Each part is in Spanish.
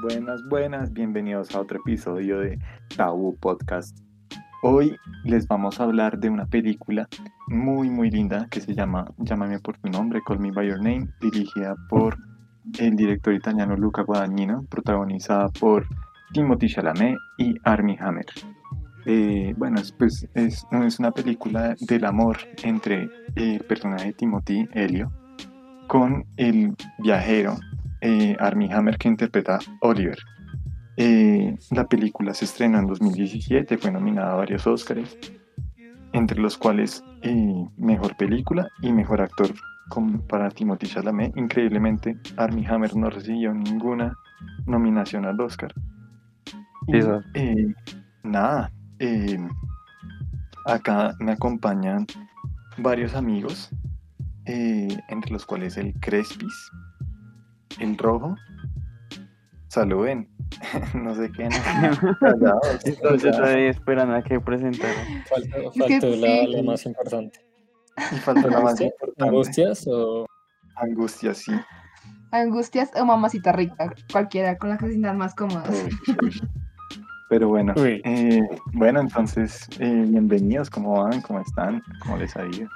buenas, buenas. Bienvenidos a otro episodio de Tabú Podcast. Hoy les vamos a hablar de una película muy, muy linda que se llama Llámame por tu nombre, Call Me By Your Name, dirigida por el director italiano Luca Guadagnino, protagonizada por Timothy Chalamet y Armie Hammer. Eh, bueno, es, pues, es, es una película del amor entre el personaje de Timothy, Helio, con el viajero eh, Armie Hammer que interpreta Oliver. Eh, la película se estrenó en 2017, fue nominada a varios Oscars, entre los cuales eh, Mejor Película y Mejor Actor para Timothy Chalamet. Increíblemente, Armie Hammer no recibió ninguna nominación al Oscar. nada, acá me acompañan varios amigos, entre los cuales el Crespis, el rojo. Saluden. no sé qué. No. Entonces todavía esperan a que presentaran. Faltó, la, más importante. Y faltó la más importante. ¿Angustias o...? Angustias, sí. Angustias o mamacita rica, cualquiera con la que se sientan más cómodas. Pero bueno, eh, bueno, entonces, eh, bienvenidos, ¿cómo van? ¿Cómo están? ¿Cómo les ha ido?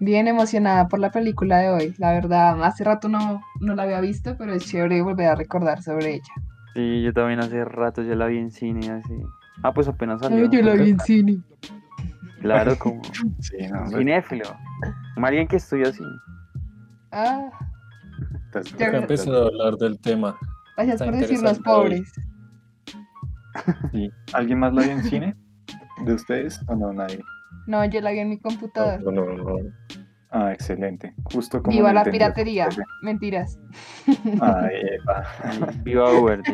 Bien emocionada por la película de hoy. La verdad, hace rato no, no la había visto, pero es chévere volver a recordar sobre ella. Sí, yo también hace rato ya la vi en cine, así. Ah, pues apenas salió. yo la vi en cine. Claro, como sí, no, cinéfilo. Como alguien que estudia cine. Ah. Ya empezó a hablar del tema. Gracias por decir los pobres. Sí. ¿Alguien más la vio en cine? ¿De ustedes o no? Nadie. No, yo la vi en mi computador. No, no, no. Ah, excelente. Justo como. Viva la piratería. Mentiras. Ay, epa. Viva Uber.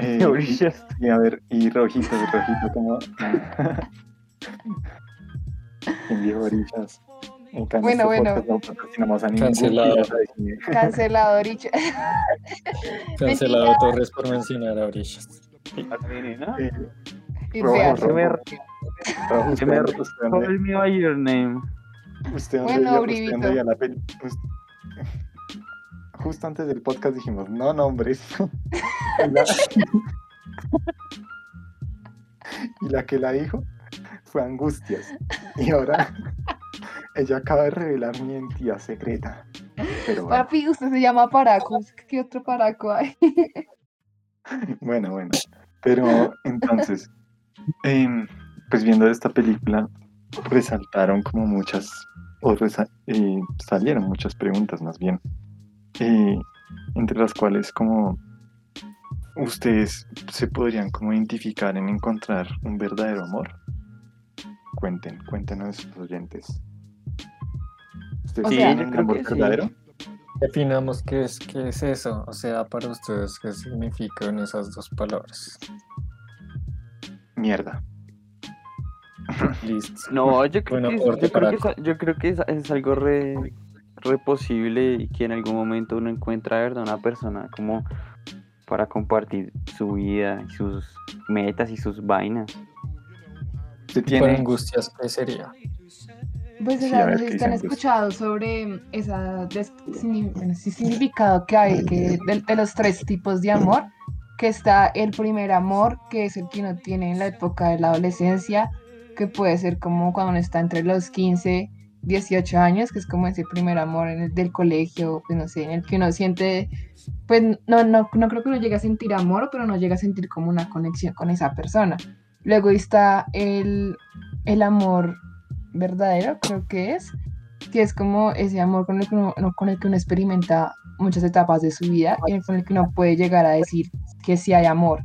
Eh, orillas. Y a ver, y rojito, rojito, como. en viejo orillas. Bueno, bueno. Cancelado. Cancelado, Orillas. Cancelado Torres por mencionar a Orillas. Call me by your name. Usted bueno, la Justo antes del podcast dijimos, no nombres. y la que la dijo fue Angustias. Y ahora ella acaba de revelar mi identidad secreta. Pero Papi, usted se llama Paraco. ¿Qué otro Paraco hay? bueno, bueno. Pero entonces, em, pues viendo esta película, resaltaron como muchas, o eh, salieron muchas preguntas más bien, eh, entre las cuales como ustedes se podrían como identificar en encontrar un verdadero amor. Cuenten, cuéntenos a sus oyentes. ¿Ustedes tienen un amor verdadero? Definamos qué es, qué es eso, o sea, para ustedes, qué significan esas dos palabras. Mierda. Listo. No, yo creo, que, yo creo que, es, algo re, posible y que en algún momento uno encuentra, ¿verdad? Una persona como para compartir su vida, sus metas y sus vainas. ¿Tiene angustias qué sería? Pues sí, si han escuchado sobre esa ese significado que hay que de, los tres tipos de amor, que está el primer amor, que es el que uno tiene en la época de la adolescencia, que puede ser como cuando uno está entre los 15, 18 años, que es como ese primer amor en el del colegio, pues no sé, en el que uno siente, pues no, no, no creo que uno llegue a sentir amor, pero no llega a sentir como una conexión con esa persona. Luego está el, el amor verdadero, creo que es, que es como ese amor con el que uno, con el que uno experimenta muchas etapas de su vida y con el que uno puede llegar a decir que sí hay amor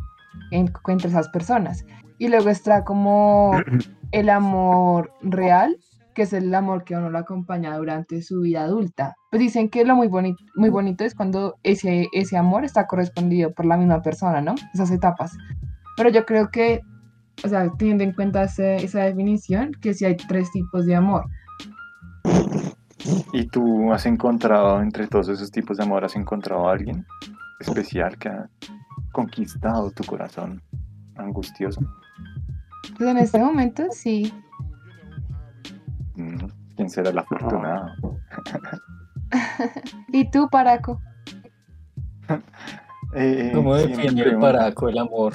entre esas personas. Y luego está como el amor real, que es el amor que uno lo acompaña durante su vida adulta. Pues dicen que lo muy bonito, muy bonito es cuando ese, ese amor está correspondido por la misma persona, ¿no? Esas etapas. Pero yo creo que o sea, teniendo en cuenta esa definición, que si hay tres tipos de amor. ¿Y tú has encontrado, entre todos esos tipos de amor, has encontrado a alguien especial que ha conquistado tu corazón angustioso? Pues en este momento sí. Mm, ¿Quién será el afortunado? ¿Y tú, Paraco? eh, ¿Cómo define el Paraco el amor?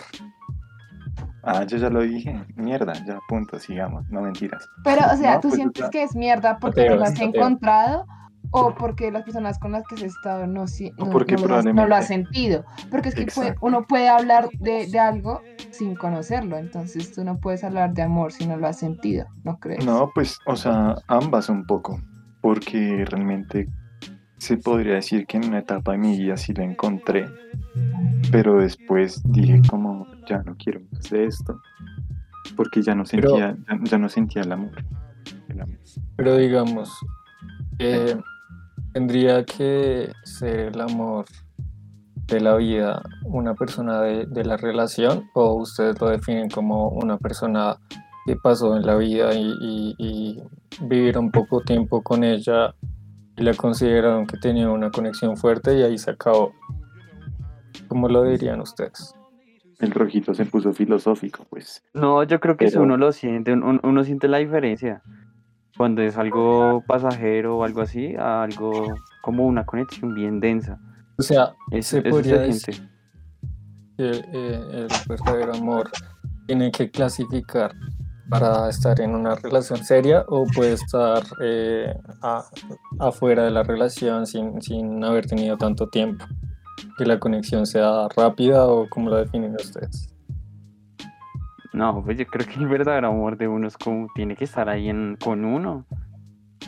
Ah, yo ya lo dije. Mierda, ya punto, sigamos, no mentiras. Pero, o sea, ¿tú pues, sientes que es mierda porque no lo has encontrado o porque las personas con las que has estado no, no, no, no lo has sentido? Porque es que uno puede hablar de, de, algo sin conocerlo, entonces tú no puedes hablar de amor si no lo has sentido, ¿no crees? No, pues, o sea, ambas un poco, porque realmente se podría decir que en una etapa de mi vida sí lo encontré, pero después dije como ya no quiero más de esto, porque ya no sentía, ya, no sentía el amor, Pero digamos, eh, tendría que ser el amor de la vida una persona de, la relación o ustedes lo definen como una persona que pasó en la vida y, y, y vivieron poco tiempo con ella y la consideraron que tenía una conexión fuerte y ahí se acabó. ¿Cómo lo dirían ustedes? El rojito se puso filosófico, pues. No, yo creo que eso uno lo siente, uno, siente la diferencia. Cuando es algo pasajero o algo así, a algo como una conexión bien densa. O sea, se podría decir que el, eh, el verdadero amor tiene que clasificar para estar en una relación seria o puede estar eh, afuera de la relación sin, haber tenido tanto tiempo. Que la conexión sea rápida o como lo definen ustedes. No, pues yo creo que el verdadero amor de uno es como tiene que estar ahí con uno.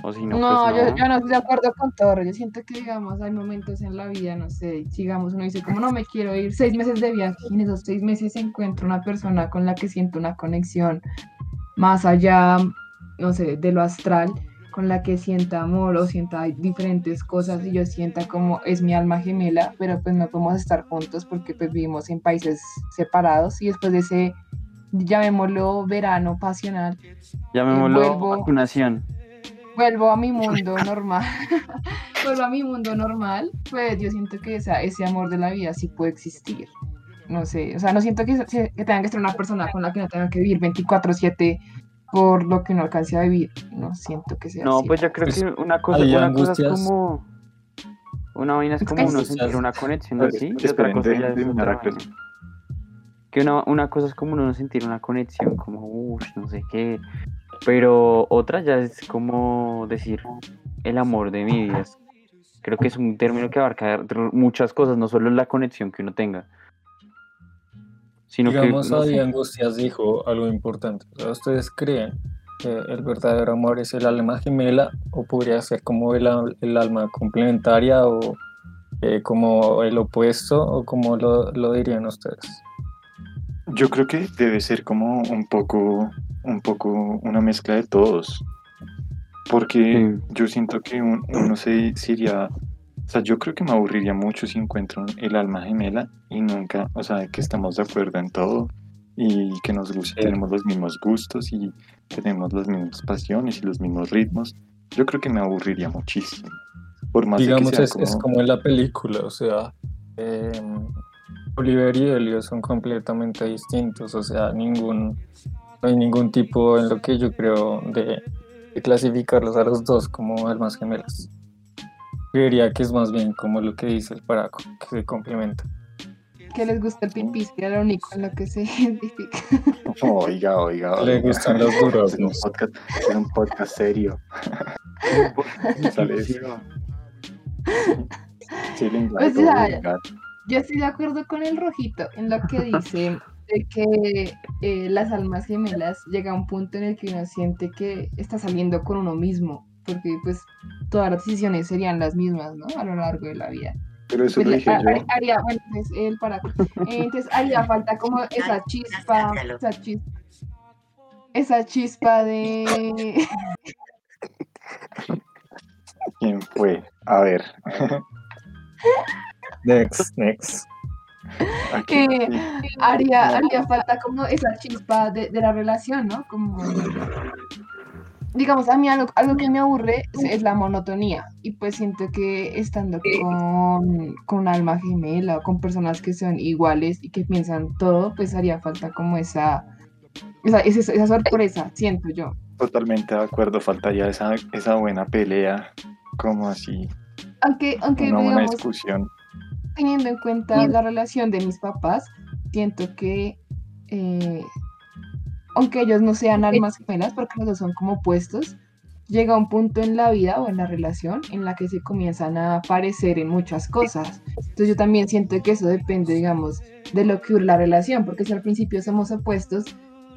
O si no, no, pues Yo, yo, no estoy de acuerdo con todo. Yo siento que, digamos, hay momentos en la vida, no sé, digamos, uno dice, como no me quiero ir seis meses de viaje y en esos seis meses encuentro una persona con la que siento una conexión más allá, no sé, de lo astral, con la que sienta amor o sienta diferentes cosas y yo sienta como es mi alma gemela, pero pues no podemos estar juntos porque pues vivimos en países separados y después de ese, llamémoslo verano pasional, llamémoslo vuelvo, vacunación. Vuelvo a mi mundo normal, vuelvo a mi mundo normal, pues yo siento que esa, ese amor de la vida sí puede existir no sé, o sea, no siento que, que tengan que ser una persona con la que no tengan que vivir 24/7 por lo que no alcance a vivir, no siento que sea No, pues yo creo pues, que una cosa, una cosa es como una vaina es como uno sentir una conexión así, y otra cosa ya es otra que una, una, cosa es como uno sentir una conexión, como, uff, no sé qué, pero otra ya es como decir el amor de mi vida. Creo que es un término que abarca muchas cosas, no solo la conexión que uno tenga, Digamos, que, Angustias dijo algo importante. ¿Ustedes creen que el verdadero amor es el alma gemela o podría ser como el, el alma complementaria o eh, como el opuesto o como lo, lo, dirían ustedes? Yo creo que debe ser como un poco, un poco una mezcla de todos. Porque yo siento que uno se, se iría o sea, yo creo que me aburriría mucho si encuentro el alma gemela y nunca, o sea, que estamos de acuerdo en todo y que nos gusta, tenemos los mismos gustos y tenemos las mismas pasiones y los mismos ritmos. Yo creo que me aburriría muchísimo. Por más Digamos, que sea es, como... es, como... en la película, o sea, em, Oliver y Elio son completamente distintos, o sea, ningún, no hay ningún tipo en lo que yo creo de, de clasificarlos a los dos como almas gemelas. Creería que es más bien como lo que dice el paraco, que se complementa. Que les gusta el pipí, que era lo único en lo que se identifica. Oiga, oiga, Le gustan los duros. Es un podcast, es un podcast serio. pues, yo estoy de acuerdo con el rojito en lo que dice de que eh, las almas gemelas llega a un punto en el que uno siente que está saliendo con uno mismo porque pues todas las decisiones serían las mismas, ¿no? A lo largo de la vida. Pero eso pues, lo dije yo. Haría, bueno, pues, él para, entonces haría falta como esa chispa, esa chispa, esa chispa de... ¿Quién fue? A ver. next, next. Eh, haría, haría falta como esa chispa de, de la relación, ¿no? Como digamos, a mí algo, que me aburre es, la monotonía. Y pues siento que estando con, con alma gemela o con personas que son iguales y que piensan todo, pues haría falta como esa, esa, esa, sorpresa, siento yo. Totalmente de acuerdo, faltaría esa, esa buena pelea, como así, aunque, aunque una, discusión. Teniendo en cuenta la relación de mis papás, siento que eh, aunque ellos no sean almas gemelas, porque los dos son como opuestos, llega un punto en la vida o en la relación en la que se comienzan a aparecer en muchas cosas. Entonces yo también siento que eso depende, digamos, de lo que la relación, porque si al principio somos opuestos,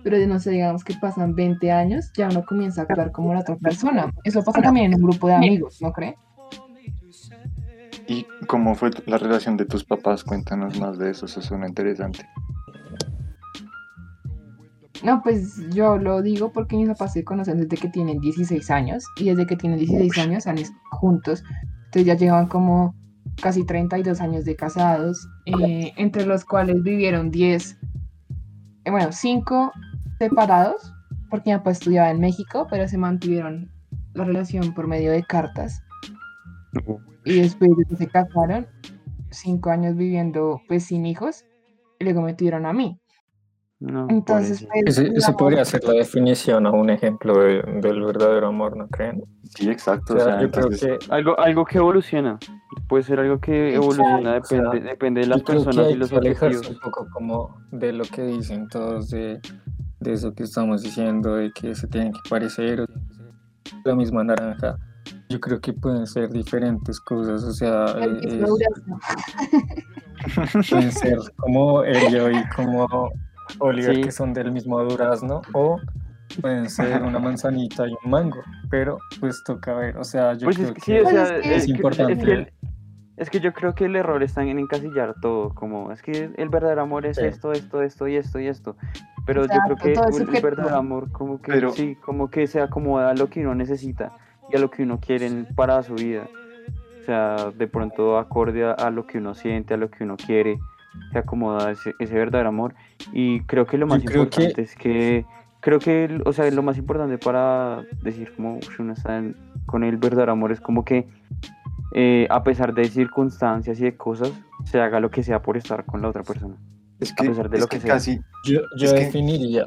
pero no sé, digamos que pasan 20 años, ya uno comienza a actuar como la otra persona. Eso pasa también en un grupo de amigos, ¿no cree? ¿Y cómo fue la relación de tus papás? Cuéntanos más de eso, eso suena interesante. No, pues yo lo digo porque mis papás se conocen desde que tienen 16 años y desde que tienen 16 años han juntos. Entonces ya llevan como casi 32 años de casados, eh, entre los cuales vivieron 10, eh, bueno, 5 separados, porque mi papá estudiaba en México, pero se mantuvieron la relación por medio de cartas. Y después se casaron, 5 años viviendo pues sin hijos, y luego me tuvieron a mí. Entonces, pues, ese, podría ser la definición o un ejemplo del verdadero amor, ¿no creen? Sí, exacto. yo creo que algo, algo que evoluciona, puede ser algo que evoluciona, depende, depende de las personas y los objetivos. un poco como de lo que dicen todos de, de eso que estamos diciendo, de que se tienen que parecer, la misma naranja. Yo creo que pueden ser diferentes cosas, o sea, pueden ser como ello y como Oliver que son del mismo durazno o pueden ser una manzanita y un mango, pero pues toca ver, o sea, yo pues creo que, es, importante. Es que, yo creo que el error está en encasillar todo, como es que el verdadero amor es esto, esto, esto y esto y esto. Pero yo creo que el, verdadero amor como que sí, como que se acomoda a lo que uno necesita y a lo que uno quiere para su vida. O sea, de pronto acorde a lo que uno siente, a lo que uno quiere se acomoda ese, verdadero amor. Y creo que lo más importante es que, creo que, o sea, lo más importante para decir como uno está con el verdadero amor es como que eh, a pesar de circunstancias y de cosas, se haga lo que sea por estar con la otra persona. Es que, a pesar de lo que, casi... Yo, yo definiría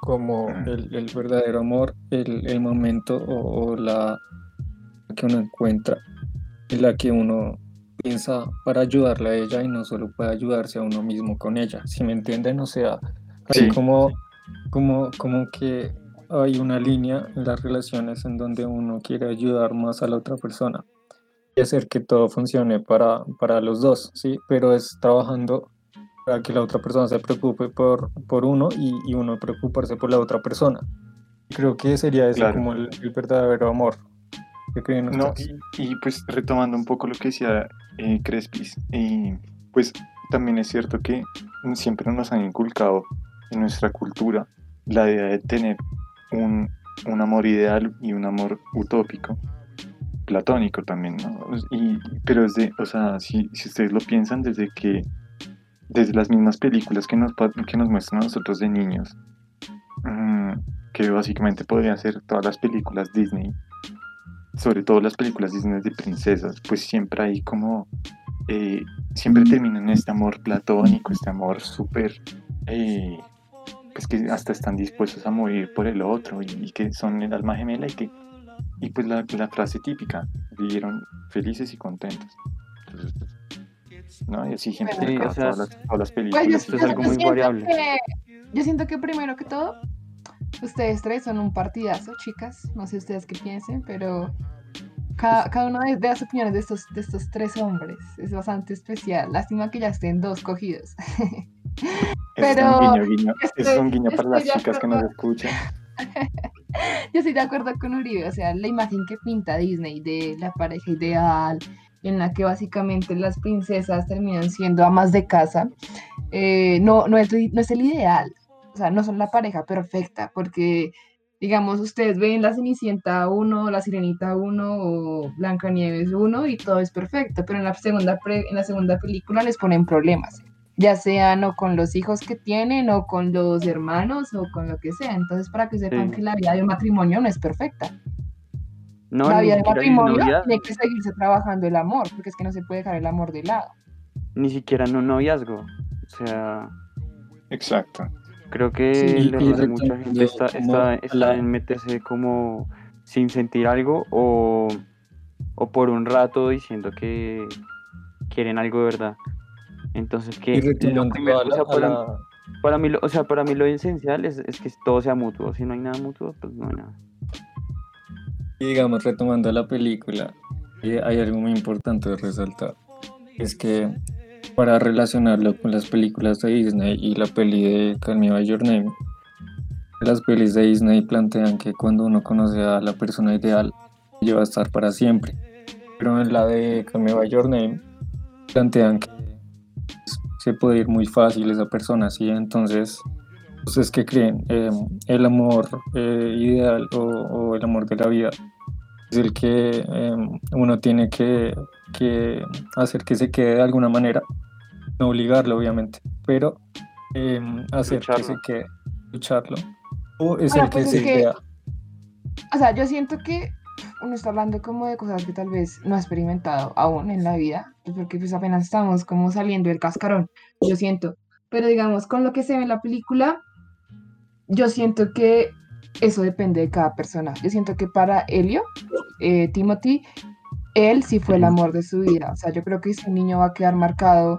como el, el, verdadero amor, el, el momento o, o la que uno encuentra en la que uno piensa para ayudarle a ella y no solo puede ayudarse a uno mismo con ella, si me entienden, o sea, hay como, como, como que hay una línea en las relaciones en donde uno quiere ayudar más a la otra persona y hacer que todo funcione para, para los dos, ¿sí? Pero es trabajando para que la otra persona se preocupe por, por uno y, y uno preocuparse por la otra persona. Creo que sería eso como el, verdadero amor. No, y, pues retomando un poco lo que decía eh, Crespis, pues también es cierto que siempre nos han inculcado en nuestra cultura la idea de tener un, un amor ideal y un amor utópico, platónico también, ¿no? Y, pero desde, o sea, si, si ustedes lo piensan, desde que, desde las mismas películas que nos, que nos muestran a nosotros de niños, mm, que básicamente podrían ser todas las películas Disney, sobre todo las películas Disney de princesas, pues siempre hay como, eh, siempre terminan este amor platónico, este amor súper, eh, pues que hasta están dispuestos a morir por el otro y, que son el alma gemela y que, y pues la, frase típica, vivieron felices y contentos. ¿no? Y así gente todas, las, películas. Pues, es algo muy variable. yo siento que primero que todo Ustedes tres son un partidazo, chicas. No sé ustedes qué piensen, pero cada, cada uno de, las opiniones de estos, de estos tres hombres es bastante especial. Lástima que ya estén dos cogidos. pero es un guiño, guiño. es un guiño para las chicas que nos escuchan. Yo estoy de acuerdo con Uribe, o sea, la imagen que pinta Disney de la pareja ideal, en la que básicamente las princesas terminan siendo amas de casa, eh, no, no, es, no es el ideal o sea, no son la pareja perfecta, porque, digamos, ustedes ven la Cenicienta 1, la Sirenita 1 o Blanca Nieves 1 y todo es perfecto, pero en la segunda, en la segunda película les ponen problemas, ya sean o con los hijos que tienen o con los hermanos o con lo que sea. Entonces, para que sepan que la vida de un matrimonio no es perfecta. No, la vida de matrimonio tiene que seguirse trabajando el amor, porque es que no se puede dejar el amor de lado. Ni siquiera en un noviazgo. O sea. Exacto. Creo que el error de mucha gente está, está, en meterse como sin sentir algo o, o por un rato diciendo que quieren algo de verdad. Entonces, que para, mí, o sea, para mí lo esencial es, es, que todo sea mutuo. Si no hay nada mutuo, pues no hay nada. Y digamos, retomando la película, eh, hay algo muy importante de resaltar. Es que para relacionarlo con las películas de Disney y la peli de Call Me By Your Name, las pelis de Disney plantean que cuando uno conoce a la persona ideal, lleva a estar para siempre. Pero en la de Call Me By Your Name, plantean que se puede ir muy fácil esa persona, ¿sí? Entonces, ¿ustedes qué creen? Eh, ¿El amor eh, ideal o, el amor de la vida es el que eh, uno tiene que, que, hacer que se quede de alguna manera? No obligarlo, obviamente, pero hacer que se quede, lucharlo. ¿O es el que pues se queda? O sea, yo siento que uno está hablando como de cosas que tal vez no ha experimentado aún en la vida, pues porque pues apenas estamos como saliendo del cascarón, yo siento. Pero digamos, con lo que se ve en la película, yo siento que eso depende de cada persona. Yo siento que para Helio, eh, Timothy, él sí fue el amor de su vida. O sea, yo creo que ese niño va a quedar marcado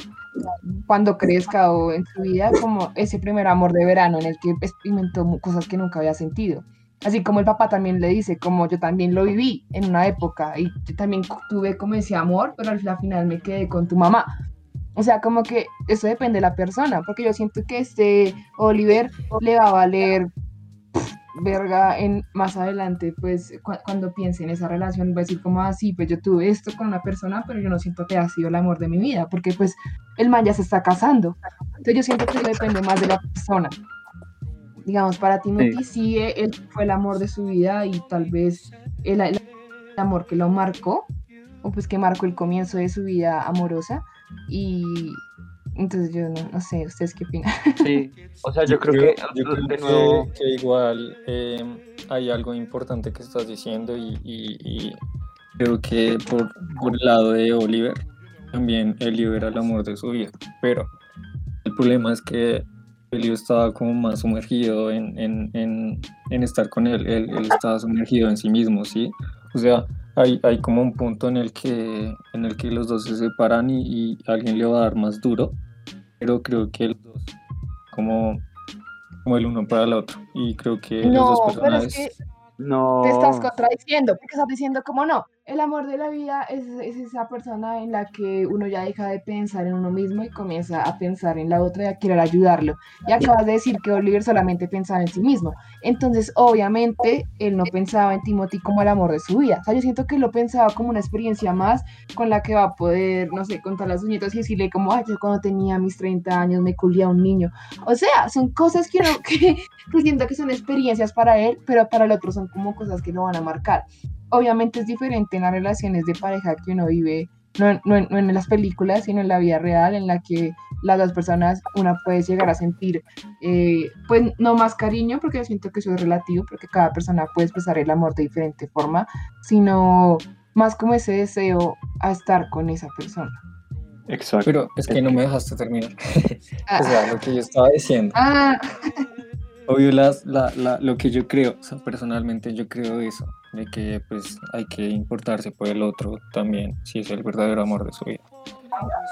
cuando crezca o en su vida como ese primer amor de verano en el que experimentó cosas que nunca había sentido. Así como el papá también le dice, como yo también lo viví en una época y yo también tuve como ese amor, pero al final me quedé con tu mamá. O sea, como que eso depende de la persona, porque yo siento que este Oliver le va a valer verga en más adelante, pues cuando piense en esa relación, va a decir como así, ah, pues yo tuve esto con una persona, pero yo no siento que ha sido el amor de mi vida, porque pues el man ya se está casando. Entonces yo siento que eso depende más de la persona digamos, para Timothy sí. él fue el amor de su vida y tal vez el, el, amor que lo marcó, o pues que marcó el comienzo de su vida amorosa. Y entonces yo no, sé, ¿ustedes qué opinan? Sí, o sea, yo, creo, que, yo creo que, igual em, hay algo importante que estás diciendo y, creo que por, por, el lado de Oliver también él libera el amor de su vida, pero el problema es que Elio estaba como más sumergido en, en, en, en estar con él. él, él, estaba sumergido en sí mismo, ¿sí? O sea, hay, hay como un punto en el que, en el que los dos se separan y, y alguien le va a dar más duro, pero creo que los dos, como, como el uno para el otro, y creo que no, los dos personajes... Pero es que no. Te estás contradiciendo, porque estás diciendo como no, el amor de la vida es, esa persona en la que uno ya deja de pensar en uno mismo y comienza a pensar en la otra y a querer ayudarlo. Y acabas de decir que Oliver solamente pensaba en sí mismo. Entonces, obviamente, él no pensaba en Timothy como el amor de su vida. O sea, yo siento que lo pensaba como una experiencia más con la que va a poder, no sé, contar las uñitas y decirle como, ay, yo cuando tenía mis 30 años me culía un niño. O sea, son cosas que, no, que, que siento que son experiencias para él, pero para el otro son como cosas que lo van a marcar obviamente es diferente en las relaciones de pareja que uno vive, no, no, en las películas, sino en la vida real, en la que las dos personas, una puede llegar a sentir, eh, pues no más cariño, porque yo siento que eso es relativo, porque cada persona puede expresar el amor de diferente forma, sino más como ese deseo a estar con esa persona. Exacto. Pero es que no me dejaste terminar. o sea, lo que yo estaba diciendo. Ah. Obvio, las, la, la, lo que yo creo, o sea, personalmente yo creo eso, de que pues hay que importarse por el otro también, si es el verdadero amor de su vida.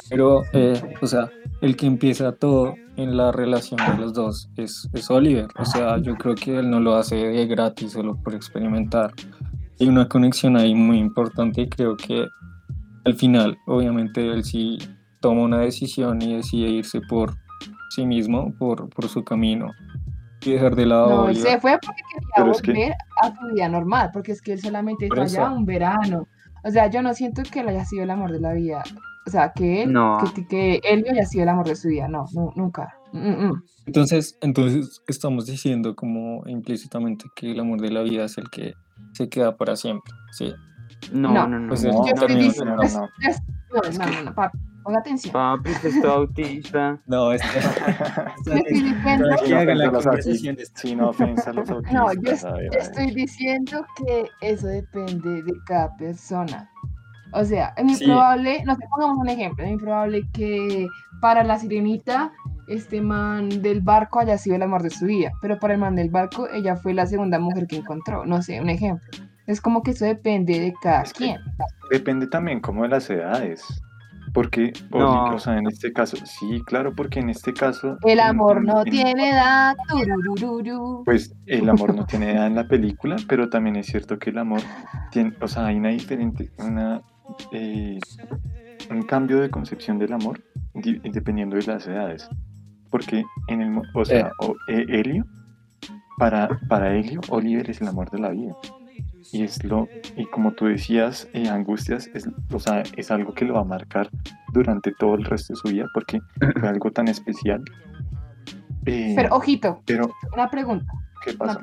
Pero, eh, o sea, el que empieza todo en la relación de los dos es, es Oliver. O sea, yo creo que él no lo hace de gratis, solo por experimentar. Hay una conexión ahí muy importante y creo que al final, obviamente, él sí toma una decisión y decide irse por sí mismo, por, por su camino dejar de lado. No, él se fue porque quería volver a su vida normal, porque es que él solamente está allá un verano. O sea, yo no siento que él haya sido el amor de la vida. O sea, que él, que, que, él haya sido el amor de su vida. No, nunca. Mm, mm. Entonces, entonces estamos diciendo como implícitamente que el amor de la vida es el que se queda para siempre, ¿sí? No, no, no. no, pues no, no, no, no, no, no, no, no, Ponga atención. Papi, que estoy autista. No, es estoy diciendo. No, yo estoy diciendo que eso depende de cada persona. O sea, es muy probable, no sé, pongamos un ejemplo, es muy probable que para la sirenita este man del barco haya sido el amor de su vida, pero para el man del barco ella fue la segunda mujer que encontró, no sé, un ejemplo. Es como que eso depende de cada quien. Depende también como de las edades. Porque, o sea, en este caso, sí, claro, porque en este caso... El amor no tiene edad. Pues el amor no tiene edad en la película, pero también es cierto que el amor tiene, o sea, hay una diferente, una, eh, un cambio de concepción del amor dependiendo de las edades. Porque en el, o sea, eh. Helio, para, para Helio, Oliver es el amor de la vida y es lo y como tú decías eh, angustias es, o sea, es algo que lo va a marcar durante todo el resto de su vida porque fue algo tan especial. Eh, pero ojito pero una pregunta ¿qué pasa?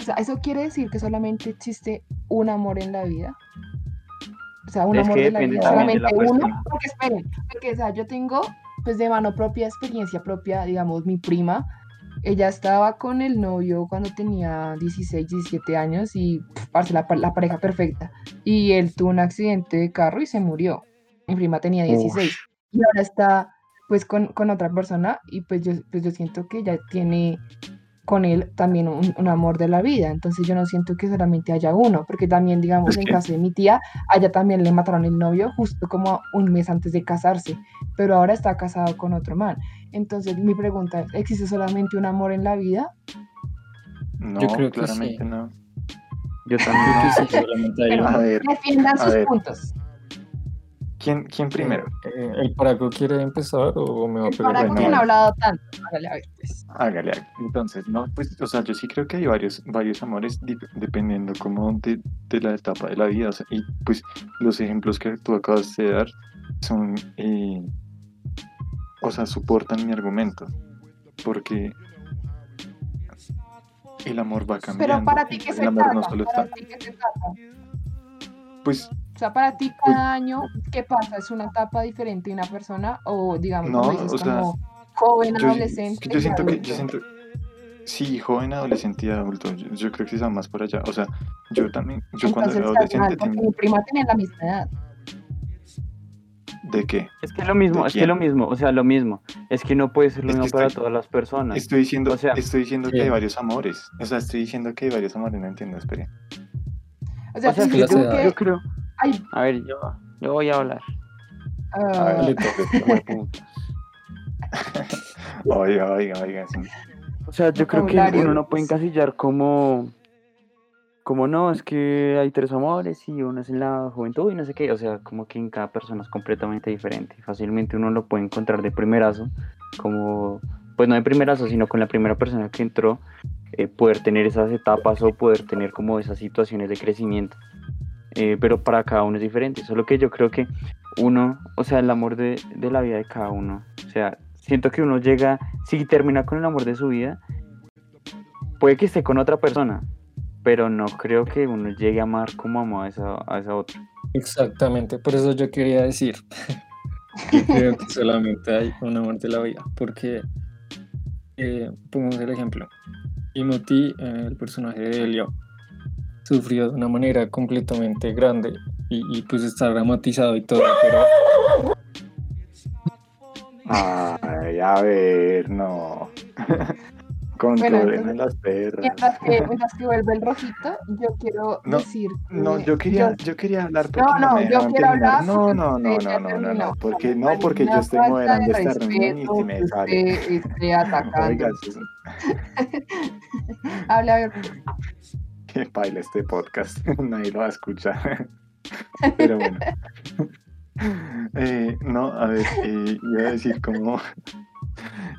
o sea eso quiere decir que solamente existe un amor en la vida o sea un amor de la vida solamente uno. porque esperen porque o sea yo tengo pues de mano propia experiencia propia digamos mi prima ella estaba con el novio cuando tenía 16, 17 años y parce, la, pareja perfecta. Y él tuvo un accidente de carro y se murió. Mi prima tenía 16. Y ahora está pues con, otra persona y pues yo, pues yo siento que ella tiene con él también un, amor de la vida. Entonces yo no siento que solamente haya uno, porque también, digamos, en caso de mi tía, allá también le mataron el novio justo como un mes antes de casarse, pero ahora está casado con otro man. Entonces mi pregunta es, ¿existe solamente un amor en la vida? No, yo creo que claramente no. Yo también creo que sí. defiendan sus puntos. ¿Quién, quién primero? Eh, ¿El Paraco quiere empezar o me va a pegar? El Paraco no ha hablado tanto. Hágale pues. Hágale, Entonces, no, pues, o sea, yo sí creo que hay varios, varios amores dependiendo como de, de, la etapa de la vida. O sea, y pues los ejemplos que tú acabas de dar son, eh, o sea, soportan mi argumento. Porque el amor va cambiando. Pero para ti, ¿qué se el amor no solo está. Pues o sea, para ti cada año, ¿qué pasa? ¿Es una etapa diferente de una persona? O digamos, no, como joven, adolescente. Yo siento que, yo siento, sí, joven, adolescente y adulto. Yo, creo que está más por allá. O sea, yo también, yo cuando era adolescente. tenía... Mi prima tenía la misma edad. ¿De qué? Es que es lo mismo, es que lo mismo, o sea, lo mismo. Es que no puede ser lo mismo para todas las personas. Estoy diciendo, o sea, estoy diciendo que hay varios amores. O sea, estoy diciendo que hay varios amores, no entiendo, espere. O sea, yo creo, a ver, yo, yo voy a hablar. Uh... oiga, oiga, oiga. O sea, yo creo que uno no puede encasillar como, como no, es que hay tres amores y uno es en la juventud y no sé qué. O sea, como que en cada persona es completamente diferente. Fácilmente uno lo puede encontrar de primerazo, como, pues no de primerazo, sino con la primera persona que entró, eh, poder tener esas etapas o poder tener como esas situaciones de crecimiento. Eh, pero para cada uno es diferente. Solo que yo creo que uno, o sea, el amor de, de, la vida de cada uno, o sea, siento que uno llega, si termina con el amor de su vida, puede que esté con otra persona, pero no creo que uno llegue a amar como amó a esa, a esa otra. Exactamente, por eso yo quería decir, que creo que solamente hay un amor de la vida, porque, eh, pongamos el ejemplo, Timothy, eh, el personaje de Elio, sufrió de una manera completamente grande y, pues está dramatizado y todo, pero... Ay, a ver, no. Controlen bueno, las perras. Mientras que, mientras que vuelve el rojito, yo quiero decir. no, yo quería, yo, quería hablar. No, no, yo quiero hablar. No, no, no, no, no, no, no, porque no, porque yo estoy moderando esta reunión y si me sale. Esté atacando. Habla, a ver baila este podcast, nadie lo va a escuchar. Pero bueno. Eh, no, a ver, eh, iba a decir como,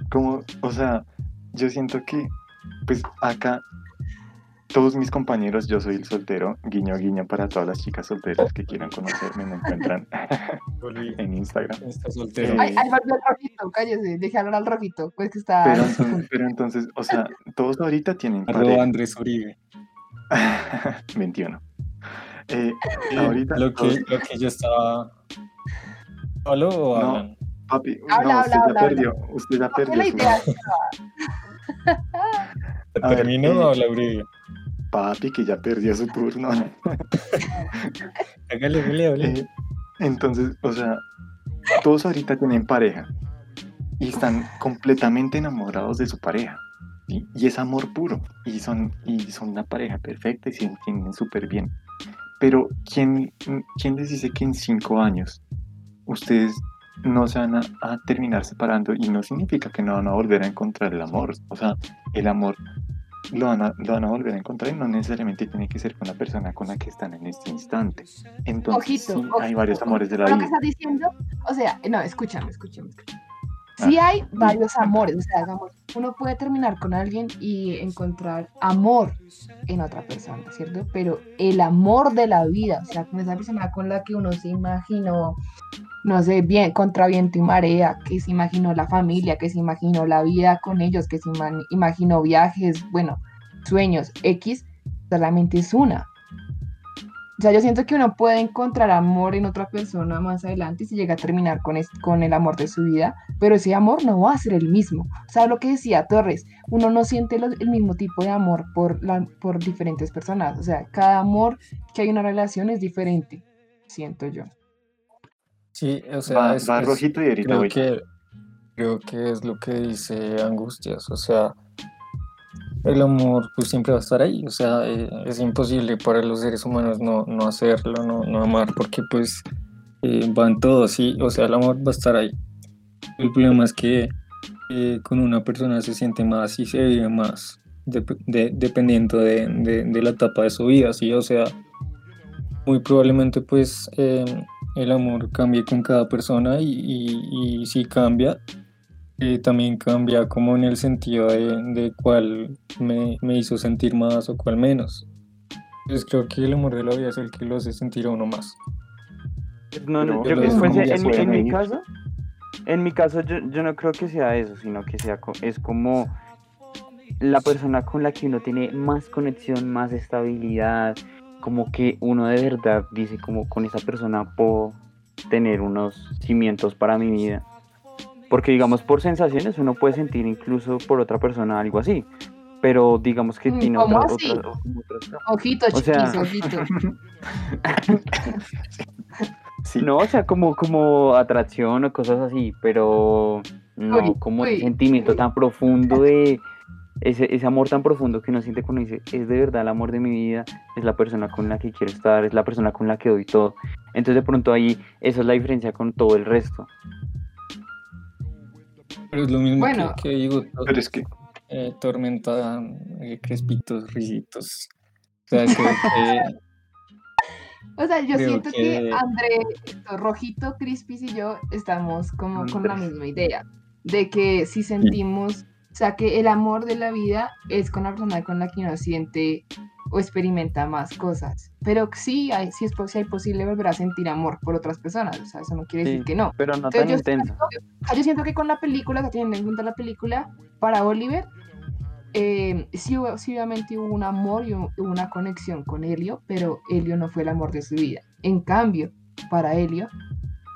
como, o sea, yo siento que, pues acá, todos mis compañeros, yo soy el soltero, guiño, guiño para todas las chicas solteras que quieran conocerme, me encuentran en Instagram. Está soltero. Ay, ay, el rojito, cállese, deje hablar al rojito, pues que está... Pero, pero entonces, o sea, todos ahorita tienen... Arroba Andrés Uribe. 21. Eh, ahorita. Lo que, lo que yo estaba. ¿Solo o no, Papi, no, usted ya perdió. Usted ya perdió. ¿Termino o habla Uribe? Papi, que ya perdió su turno. hágale, hágale, hágale. Eh, entonces, o sea, todos ahorita tienen pareja y están completamente enamorados de su pareja. Y, es amor puro, y son, y son una pareja perfecta y se entienden súper bien. Pero ¿quién, ¿quién les dice que en cinco años ustedes no se van a, terminar separando y no significa que no van a volver a encontrar el amor. O sea, el amor lo van, a, lo van a volver a encontrar y no necesariamente tiene que ser con la persona con la que están en este instante. Entonces, hay varios amores de la vida. Lo que estás diciendo, o sea, no, escúchame, escúchame. escúchame. Sí hay varios amores, o sea, digamos, uno puede terminar con alguien y encontrar amor en otra persona, ¿cierto? Pero el amor de la vida, o sea, con esa persona con la que uno se imaginó, no sé, bien, contra viento y marea, que se imaginó la familia, que se imaginó la vida con ellos, que se imaginó viajes, bueno, sueños, X, solamente es una. O sea, yo siento que uno puede encontrar amor en otra persona más adelante y se llega a terminar con, con el amor de su vida, pero ese amor no va a ser el mismo. O sea, lo que decía Torres, uno no siente el mismo tipo de amor por, la, por diferentes personas. O sea, cada amor que hay en una relación es diferente, siento yo. Sí, o sea, es, rojito y creo que, creo que es lo que dice Angustias, o sea, el amor pues siempre va a estar ahí, o sea, eh, es imposible para los seres humanos no, no hacerlo, no, no, amar, porque pues eh, van todos, sí, o sea, el amor va a estar ahí. El problema es que eh, con una persona se siente más y se vive más, dependiendo de, de, la etapa de su vida, sí, o sea, muy probablemente pues el amor cambie con cada persona y, y, y si cambia, también cambia como en el sentido de, cuál me, hizo sentir más o cuál menos. Entonces creo que el amor de la vida es el que lo hace sentir a uno más. No, yo creo que en, mi caso, en mi caso yo, no creo que sea eso, sino que sea es como la persona con la que uno tiene más conexión, más estabilidad, como que uno de verdad dice como con esa persona puedo tener unos cimientos para mi vida porque digamos por sensaciones uno puede sentir incluso por otra persona algo así. Pero digamos que mm, tiene otra, otra, Ojito, o sea... ojito. No, o sea, como, como atracción o cosas así, pero no como el sentimiento tan profundo de ese, ese amor tan profundo que uno siente cuando dice, es de verdad el amor de mi vida, es la persona con la que quiero estar, es la persona con la que doy todo. Entonces de pronto ahí, esa es la diferencia con todo el resto. Pero es lo mismo que, digo. Pero es que. Eh, tormenta, eh, crespitos, risitos. O sea, que, O sea, yo siento que, André, Rojito, Crispis y yo estamos como con la misma idea. De que si sentimos, o sea, que el amor de la vida es con la persona con la que uno siente o experimenta más cosas. Pero sí, hay, sí es hay posible volver a sentir amor por otras personas. O sea, eso no quiere decir que no. Pero no tan yo intenso. Siento, yo siento que con la película, tienen en cuenta la película, para Oliver, eh, sí, obviamente hubo un amor y hubo una conexión con Helio, pero Helio no fue el amor de su vida. En cambio, para Helio,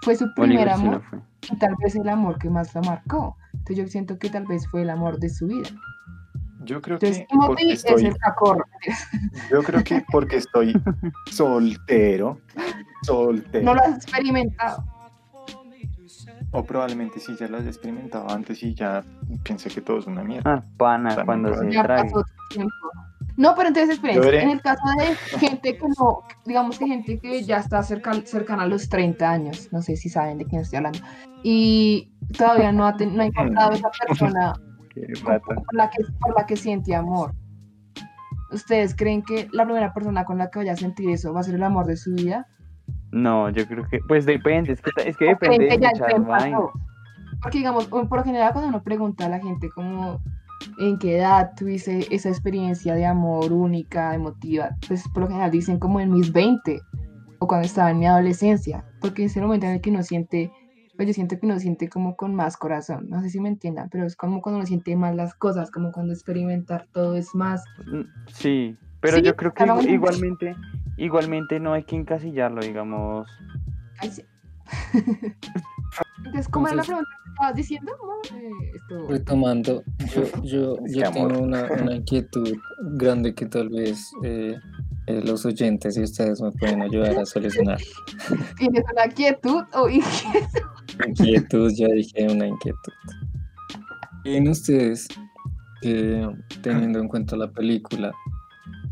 fue su primer amor y tal vez el amor que más lo marcó. Entonces yo siento que tal vez fue el amor de su vida. Yo creo que porque estoy, yo creo que porque estoy soltero, soltero. No lo has experimentado. O probablemente sí ya lo has experimentado antes y ya pensé que todo es una mierda. Ah, pana, cuando se trae. No, pero entonces esperen, en el caso de gente que no, digamos que gente que ya está cerca, cercana a los 30 años, no sé si saben de quién estoy hablando, y todavía no ha, no ha encontrado esa persona por la, que, por la que siente amor. ¿Ustedes creen que la primera persona con la que vaya a sentir eso va a ser el amor de su vida? No, yo creo que, pues depende, es que, es que depende de Porque digamos, por lo general cuando uno pregunta a la gente como en qué edad tuviste esa experiencia de amor única, emotiva, pues por lo general dicen como en mis 20 o cuando estaba en mi adolescencia, porque es el momento en el que uno siente pues yo siento que uno siente como con más corazón, no sé si me entiendan, pero es como cuando uno siente más las cosas, como cuando experimentar todo es más... Mm, sí, pero yo creo que igualmente, igualmente no hay que encasillarlo, digamos. Entonces, ¿cómo es la pregunta estabas diciendo? Eh, Retomando, yo, yo, tengo una, una, inquietud grande que tal vez eh, eh, los oyentes y ustedes me pueden ayudar a solucionar. ¿Tienes una inquietud o inquietud? Inquietud, ya dije una inquietud. ¿Creen ustedes eh, teniendo en cuenta la película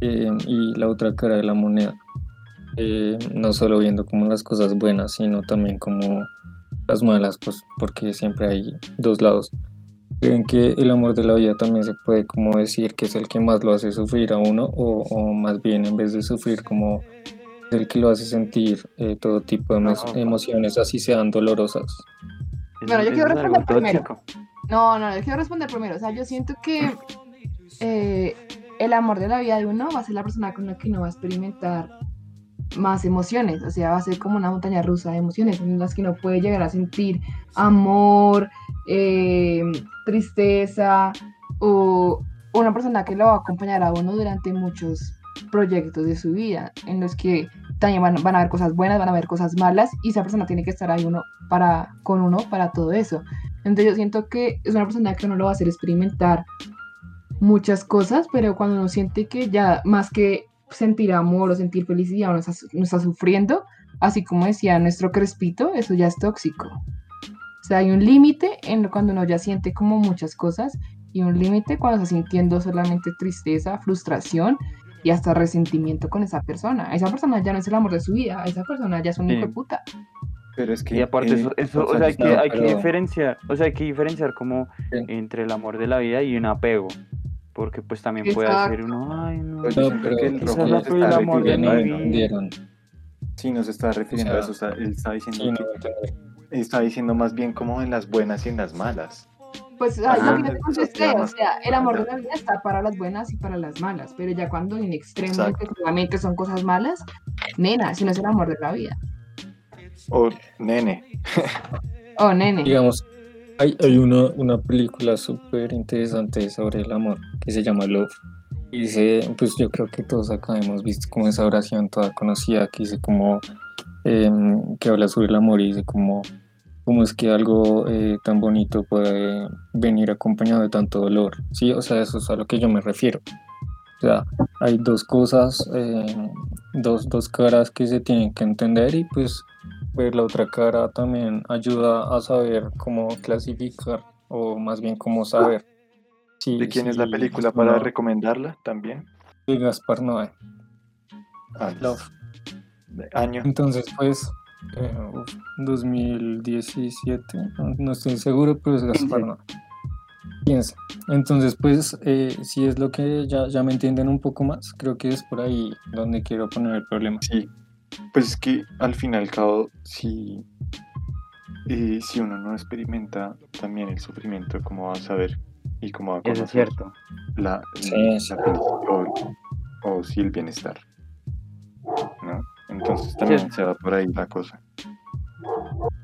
eh, y la otra cara de la moneda. Eh, no solo viendo como las cosas buenas, sino también como las malas, pues porque siempre hay dos lados. ¿Creen que el amor de la vida también se puede como decir que es el que más lo hace sufrir a uno o, más bien en vez de sufrir como el que lo hace sentir eh, todo tipo de emociones así sean dolorosas? Bueno, yo quiero responder primero. No, no, yo quiero responder primero. O sea, yo siento que el amor de la vida de uno va a ser la persona con la que uno va a experimentar más emociones, o sea, va a ser como una montaña rusa de emociones en las que uno puede llegar a sentir amor, eh, tristeza o una persona que lo va a acompañar a uno durante muchos proyectos de su vida, en los que también van, van, a haber cosas buenas, van a haber cosas malas, y esa persona tiene que estar ahí uno para, con uno para todo eso. Entonces yo siento que es una persona que uno lo va a hacer experimentar muchas cosas, pero cuando uno siente que ya más que sentir amor o sentir felicidad no está, no está sufriendo, así como decía nuestro crespito, eso ya es tóxico. O sea, hay un límite en cuando uno ya siente como muchas cosas y un límite cuando está sintiendo solamente tristeza, frustración y hasta resentimiento con esa persona. Esa persona ya no es el amor de su vida, esa persona ya es un hijo de puta. Pero es que y aparte eso, eso o sea, hay que, hay que diferenciar, o sea, hay que diferenciar como entre el amor de la vida y un apego. Porque pues también puede ser uno, ay no, pues pero que el rojo nos está refiriendo Sí, nos está refiriendo a eso, está, él está diciendo que, está diciendo más bien como en las buenas y en las malas. Pues ah, lo que te contesté, o sea, el amor de la vida está para las buenas y para las malas, pero ya cuando en extremo solamente son cosas malas, nena, si no es el amor de la vida. O nene. o nene. Digamos, hay, hay una, una película súper interesante sobre el amor que se llama Love. Y dice, pues yo creo que todos acá hemos visto como esa oración toda conocida que dice como, em, que habla sobre el amor y dice como, cómo es que algo eh, tan bonito puede venir acompañado de tanto dolor. Sí, o sea, eso es a lo que yo me refiero. O sea, hay dos cosas, em, dos, dos caras que se tienen que entender y pues ver la otra cara también ayuda a saber cómo clasificar o más bien cómo saber. Si, ¿De quién es la película para recomendarla también? De Gaspar Noé. Ah, Love. año. Entonces, pues, 2017, no, estoy seguro, pero es Gaspar Noé. Piensa. Entonces, pues, eh, si es lo que ya, ya me entienden un poco más, creo que es por ahí donde quiero poner el problema. Sí, pues es que al fin y al cabo, si, eh, si uno no experimenta también el sufrimiento, ¿cómo va a saber y cómo va a conocer es cierto. La, o, si el bienestar? ¿no? Entonces también se va por ahí la cosa.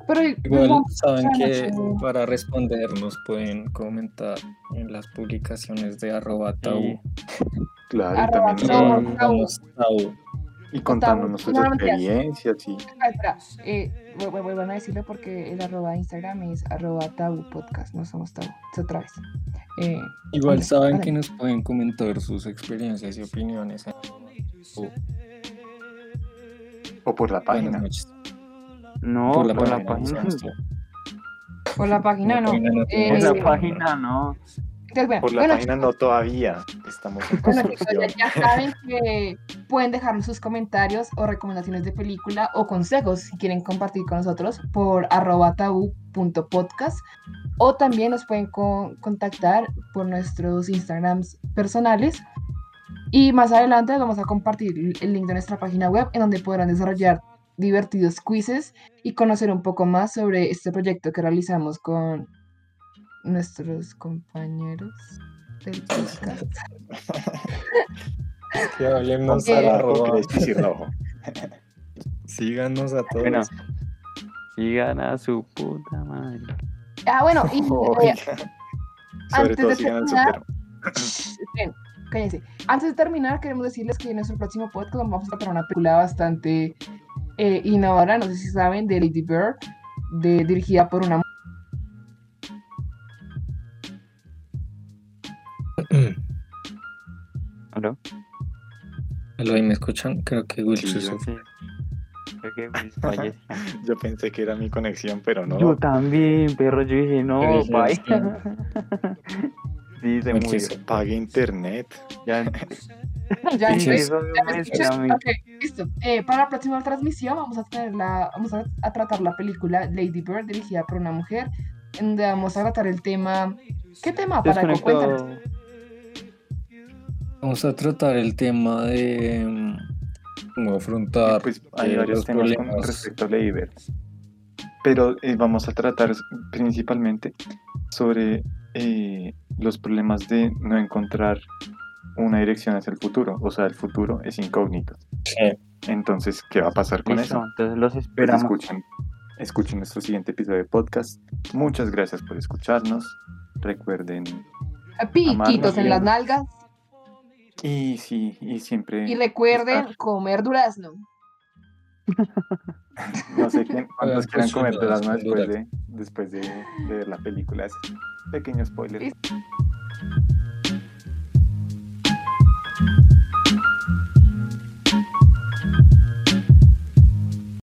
Pero igual saben que para respondernos pueden comentar en las publicaciones de arroba Claro, y también y contándonos sus experiencias. Y... Espera, eh, a decirlo porque el arroba de Instagram es arroba tabu podcast, no somos tabu, es otra vez. Eh, Igual saben que nos pueden comentar sus experiencias y opiniones. O por la página. No, por la, página. Por la página no. Por la página no. Por la página no todavía. Estamos ya, saben que pueden dejarnos sus comentarios o recomendaciones de película o consejos si quieren compartir con nosotros por arroba tabú.podcast o también nos pueden contactar por nuestros Instagrams personales. Y más adelante vamos a compartir el link de nuestra página web en donde podrán desarrollar divertidos quizzes y conocer un poco más sobre este proyecto que realizamos con nuestros compañeros del podcast. que hablemos a la Síganos a todos. Bueno, sigan a su puta madre. Ah, bueno, y eh, antes de terminar, Antes de terminar, queremos decirles que en nuestro próximo podcast vamos a tratar una película bastante eh, innovadora, no sé si saben, de Lady Bird, de, dirigida por una ¿Aló? ¿Aló? ¿Y me escuchan? Creo que Will sí, Creo que Will yo pensé que era mi conexión, pero no. Yo también, perro. Yo dije, no, bye. Sí, se murió. Pague internet. Ya. ya, sí, eso listo. Eh, para la próxima transmisión vamos a tener la, vamos a, a, tratar la película Lady Bird dirigida por una mujer, en donde vamos a tratar el tema. ¿Qué tema para Cuéntanos. Vamos a tratar el tema de mm, cómo afrontar. Pues hay varios temas con respecto a Lady Bird. Pero eh, vamos a tratar principalmente sobre eh, los problemas de no encontrar una dirección hacia el futuro. O sea, el futuro es incógnito. Entonces, ¿qué va a pasar con eso? Entonces los pues esperamos. escuchen, escuchen nuestro siguiente episodio de podcast. Muchas gracias por escucharnos. Recuerden. Piquitos en las nalgas. Y sí, y siempre. Y recuerden comer durazno. no sé quién, cuántos quieran comer durazno después de, después de, de ver la película. Es pequeño spoiler.